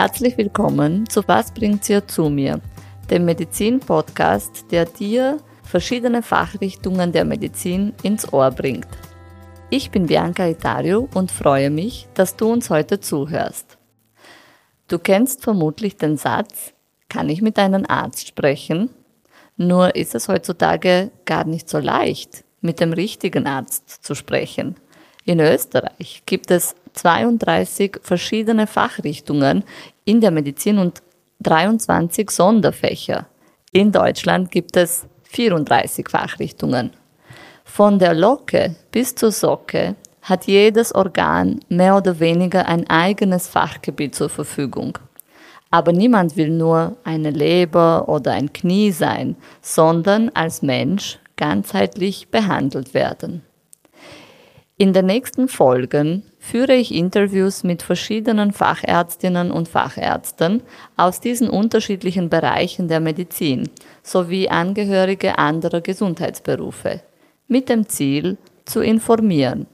Herzlich willkommen zu Was bringt ihr zu mir, dem Medizin-Podcast, der dir verschiedene Fachrichtungen der Medizin ins Ohr bringt. Ich bin Bianca Itario und freue mich, dass du uns heute zuhörst. Du kennst vermutlich den Satz, kann ich mit einem Arzt sprechen? Nur ist es heutzutage gar nicht so leicht, mit dem richtigen Arzt zu sprechen. In Österreich gibt es 32 verschiedene Fachrichtungen in der Medizin und 23 Sonderfächer. In Deutschland gibt es 34 Fachrichtungen. Von der Locke bis zur Socke hat jedes Organ mehr oder weniger ein eigenes Fachgebiet zur Verfügung. Aber niemand will nur eine Leber oder ein Knie sein, sondern als Mensch ganzheitlich behandelt werden. In den nächsten Folgen führe ich Interviews mit verschiedenen Fachärztinnen und Fachärzten aus diesen unterschiedlichen Bereichen der Medizin sowie Angehörige anderer Gesundheitsberufe mit dem Ziel zu informieren.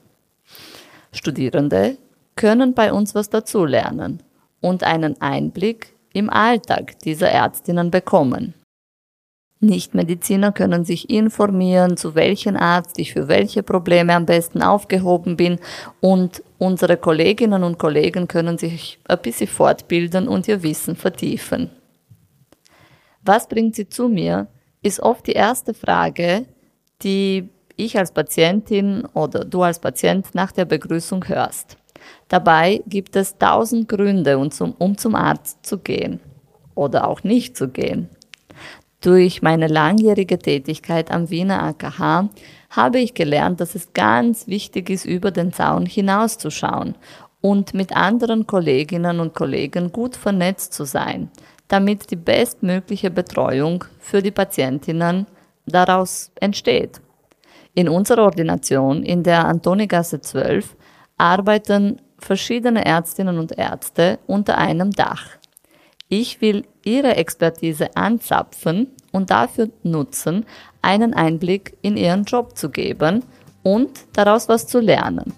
Studierende können bei uns was dazulernen und einen Einblick im Alltag dieser Ärztinnen bekommen. Nichtmediziner können sich informieren, zu welchem Arzt ich für welche Probleme am besten aufgehoben bin und unsere Kolleginnen und Kollegen können sich ein bisschen fortbilden und ihr Wissen vertiefen. Was bringt sie zu mir, ist oft die erste Frage, die ich als Patientin oder du als Patient nach der Begrüßung hörst. Dabei gibt es tausend Gründe, um zum Arzt zu gehen oder auch nicht zu gehen. Durch meine langjährige Tätigkeit am Wiener AKH habe ich gelernt, dass es ganz wichtig ist, über den Zaun hinauszuschauen und mit anderen Kolleginnen und Kollegen gut vernetzt zu sein, damit die bestmögliche Betreuung für die Patientinnen daraus entsteht. In unserer Ordination in der Antonigasse 12 arbeiten verschiedene Ärztinnen und Ärzte unter einem Dach. Ich will Ihre Expertise anzapfen und dafür nutzen, einen Einblick in Ihren Job zu geben und daraus was zu lernen.